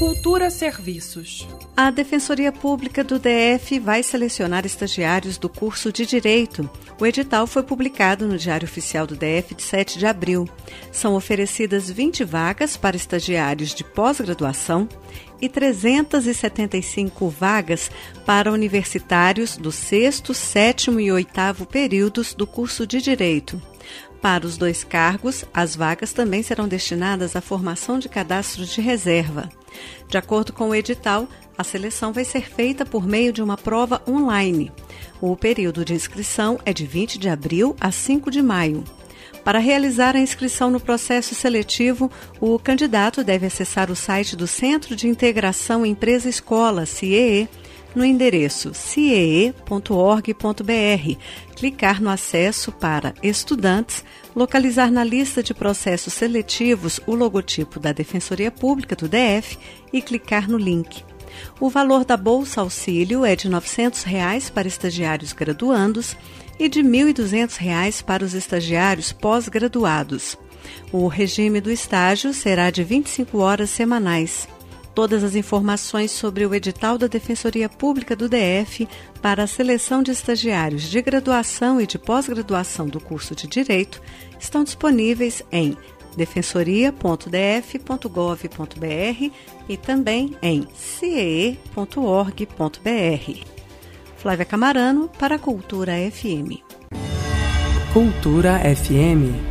Cultura Serviços. A Defensoria Pública do DF vai selecionar estagiários do curso de Direito. O edital foi publicado no Diário Oficial do DF de 7 de abril. São oferecidas 20 vagas para estagiários de pós-graduação e 375 vagas para universitários do sexto, sétimo e oitavo períodos do curso de Direito. Para os dois cargos, as vagas também serão destinadas à formação de cadastros de reserva. De acordo com o edital, a seleção vai ser feita por meio de uma prova online. O período de inscrição é de 20 de abril a 5 de maio. Para realizar a inscrição no processo seletivo, o candidato deve acessar o site do Centro de Integração Empresa Escola, CIEE, no endereço ciee.org.br, clicar no acesso para Estudantes, localizar na lista de processos seletivos o logotipo da Defensoria Pública do DF e clicar no link. O valor da Bolsa Auxílio é de 900 reais para estagiários graduandos e de R$ 1.200 para os estagiários pós-graduados. O regime do estágio será de 25 horas semanais. Todas as informações sobre o edital da Defensoria Pública do DF para a seleção de estagiários de graduação e de pós-graduação do curso de Direito estão disponíveis em defensoria.df.gov.br e também em ciee.org.br. Flávia Camarano para a Cultura FM. Cultura FM